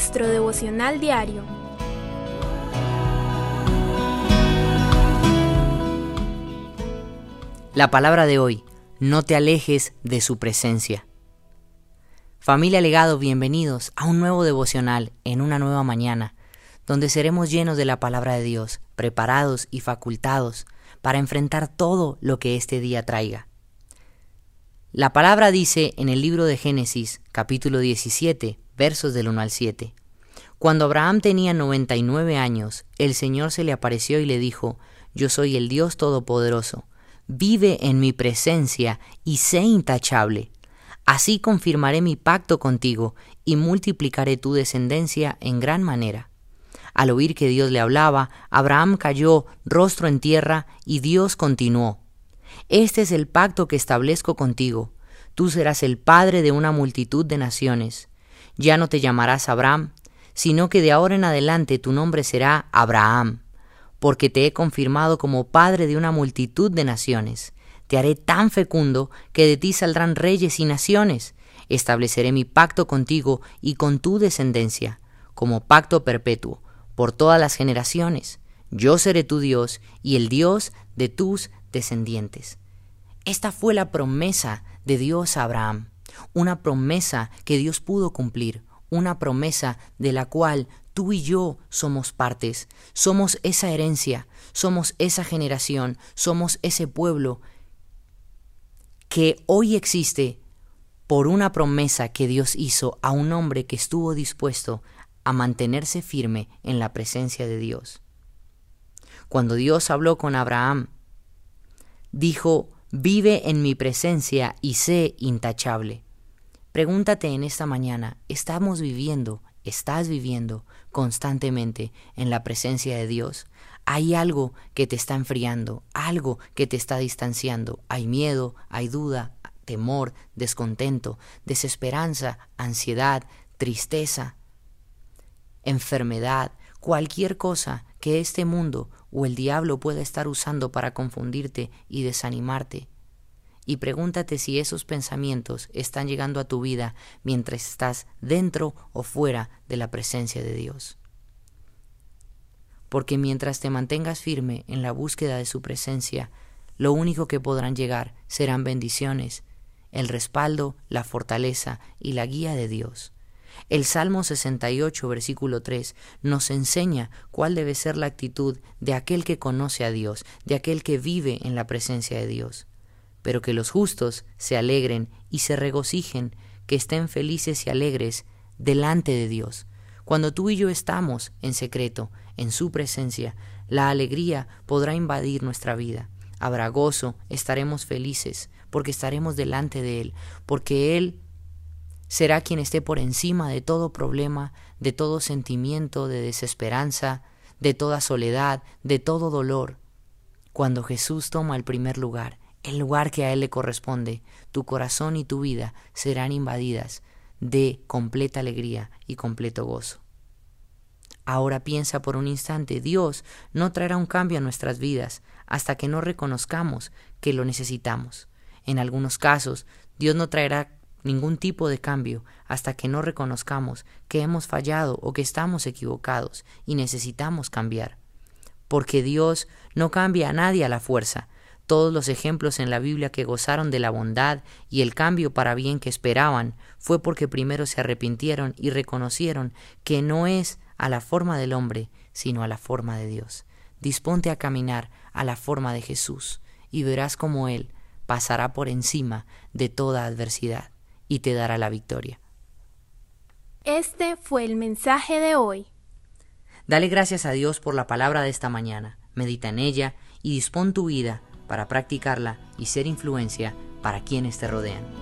nuestro devocional diario. La palabra de hoy, no te alejes de su presencia. Familia Legado, bienvenidos a un nuevo devocional en una nueva mañana, donde seremos llenos de la palabra de Dios, preparados y facultados para enfrentar todo lo que este día traiga. La palabra dice en el libro de Génesis, capítulo 17, versos del 1 al 7. Cuando Abraham tenía 99 años, el Señor se le apareció y le dijo, Yo soy el Dios Todopoderoso, vive en mi presencia y sé intachable. Así confirmaré mi pacto contigo y multiplicaré tu descendencia en gran manera. Al oír que Dios le hablaba, Abraham cayó rostro en tierra y Dios continuó, este es el pacto que establezco contigo. Tú serás el padre de una multitud de naciones. Ya no te llamarás Abraham, sino que de ahora en adelante tu nombre será Abraham, porque te he confirmado como padre de una multitud de naciones. Te haré tan fecundo que de ti saldrán reyes y naciones. Estableceré mi pacto contigo y con tu descendencia, como pacto perpetuo, por todas las generaciones. Yo seré tu Dios y el Dios de tus descendientes. Esta fue la promesa de Dios a Abraham, una promesa que Dios pudo cumplir, una promesa de la cual tú y yo somos partes, somos esa herencia, somos esa generación, somos ese pueblo que hoy existe por una promesa que Dios hizo a un hombre que estuvo dispuesto a mantenerse firme en la presencia de Dios. Cuando Dios habló con Abraham dijo, vive en mi presencia y sé intachable. Pregúntate en esta mañana, ¿estamos viviendo, estás viviendo constantemente en la presencia de Dios? Hay algo que te está enfriando, algo que te está distanciando. Hay miedo, hay duda, temor, descontento, desesperanza, ansiedad, tristeza, enfermedad, cualquier cosa que este mundo o el diablo pueda estar usando para confundirte y desanimarte. Y pregúntate si esos pensamientos están llegando a tu vida mientras estás dentro o fuera de la presencia de Dios. Porque mientras te mantengas firme en la búsqueda de su presencia, lo único que podrán llegar serán bendiciones, el respaldo, la fortaleza y la guía de Dios. El Salmo 68, versículo 3, nos enseña cuál debe ser la actitud de aquel que conoce a Dios, de aquel que vive en la presencia de Dios. Pero que los justos se alegren y se regocijen, que estén felices y alegres delante de Dios. Cuando tú y yo estamos en secreto, en su presencia, la alegría podrá invadir nuestra vida. Habrá gozo, estaremos felices, porque estaremos delante de Él, porque Él será quien esté por encima de todo problema, de todo sentimiento de desesperanza, de toda soledad, de todo dolor. Cuando Jesús toma el primer lugar, el lugar que a Él le corresponde, tu corazón y tu vida serán invadidas de completa alegría y completo gozo. Ahora piensa por un instante, Dios no traerá un cambio a nuestras vidas hasta que no reconozcamos que lo necesitamos. En algunos casos, Dios no traerá ningún tipo de cambio hasta que no reconozcamos que hemos fallado o que estamos equivocados y necesitamos cambiar. Porque Dios no cambia a nadie a la fuerza. Todos los ejemplos en la Biblia que gozaron de la bondad y el cambio para bien que esperaban fue porque primero se arrepintieron y reconocieron que no es a la forma del hombre, sino a la forma de Dios. Disponte a caminar a la forma de Jesús y verás cómo Él pasará por encima de toda adversidad y te dará la victoria. Este fue el mensaje de hoy. Dale gracias a Dios por la palabra de esta mañana, medita en ella y dispón tu vida para practicarla y ser influencia para quienes te rodean.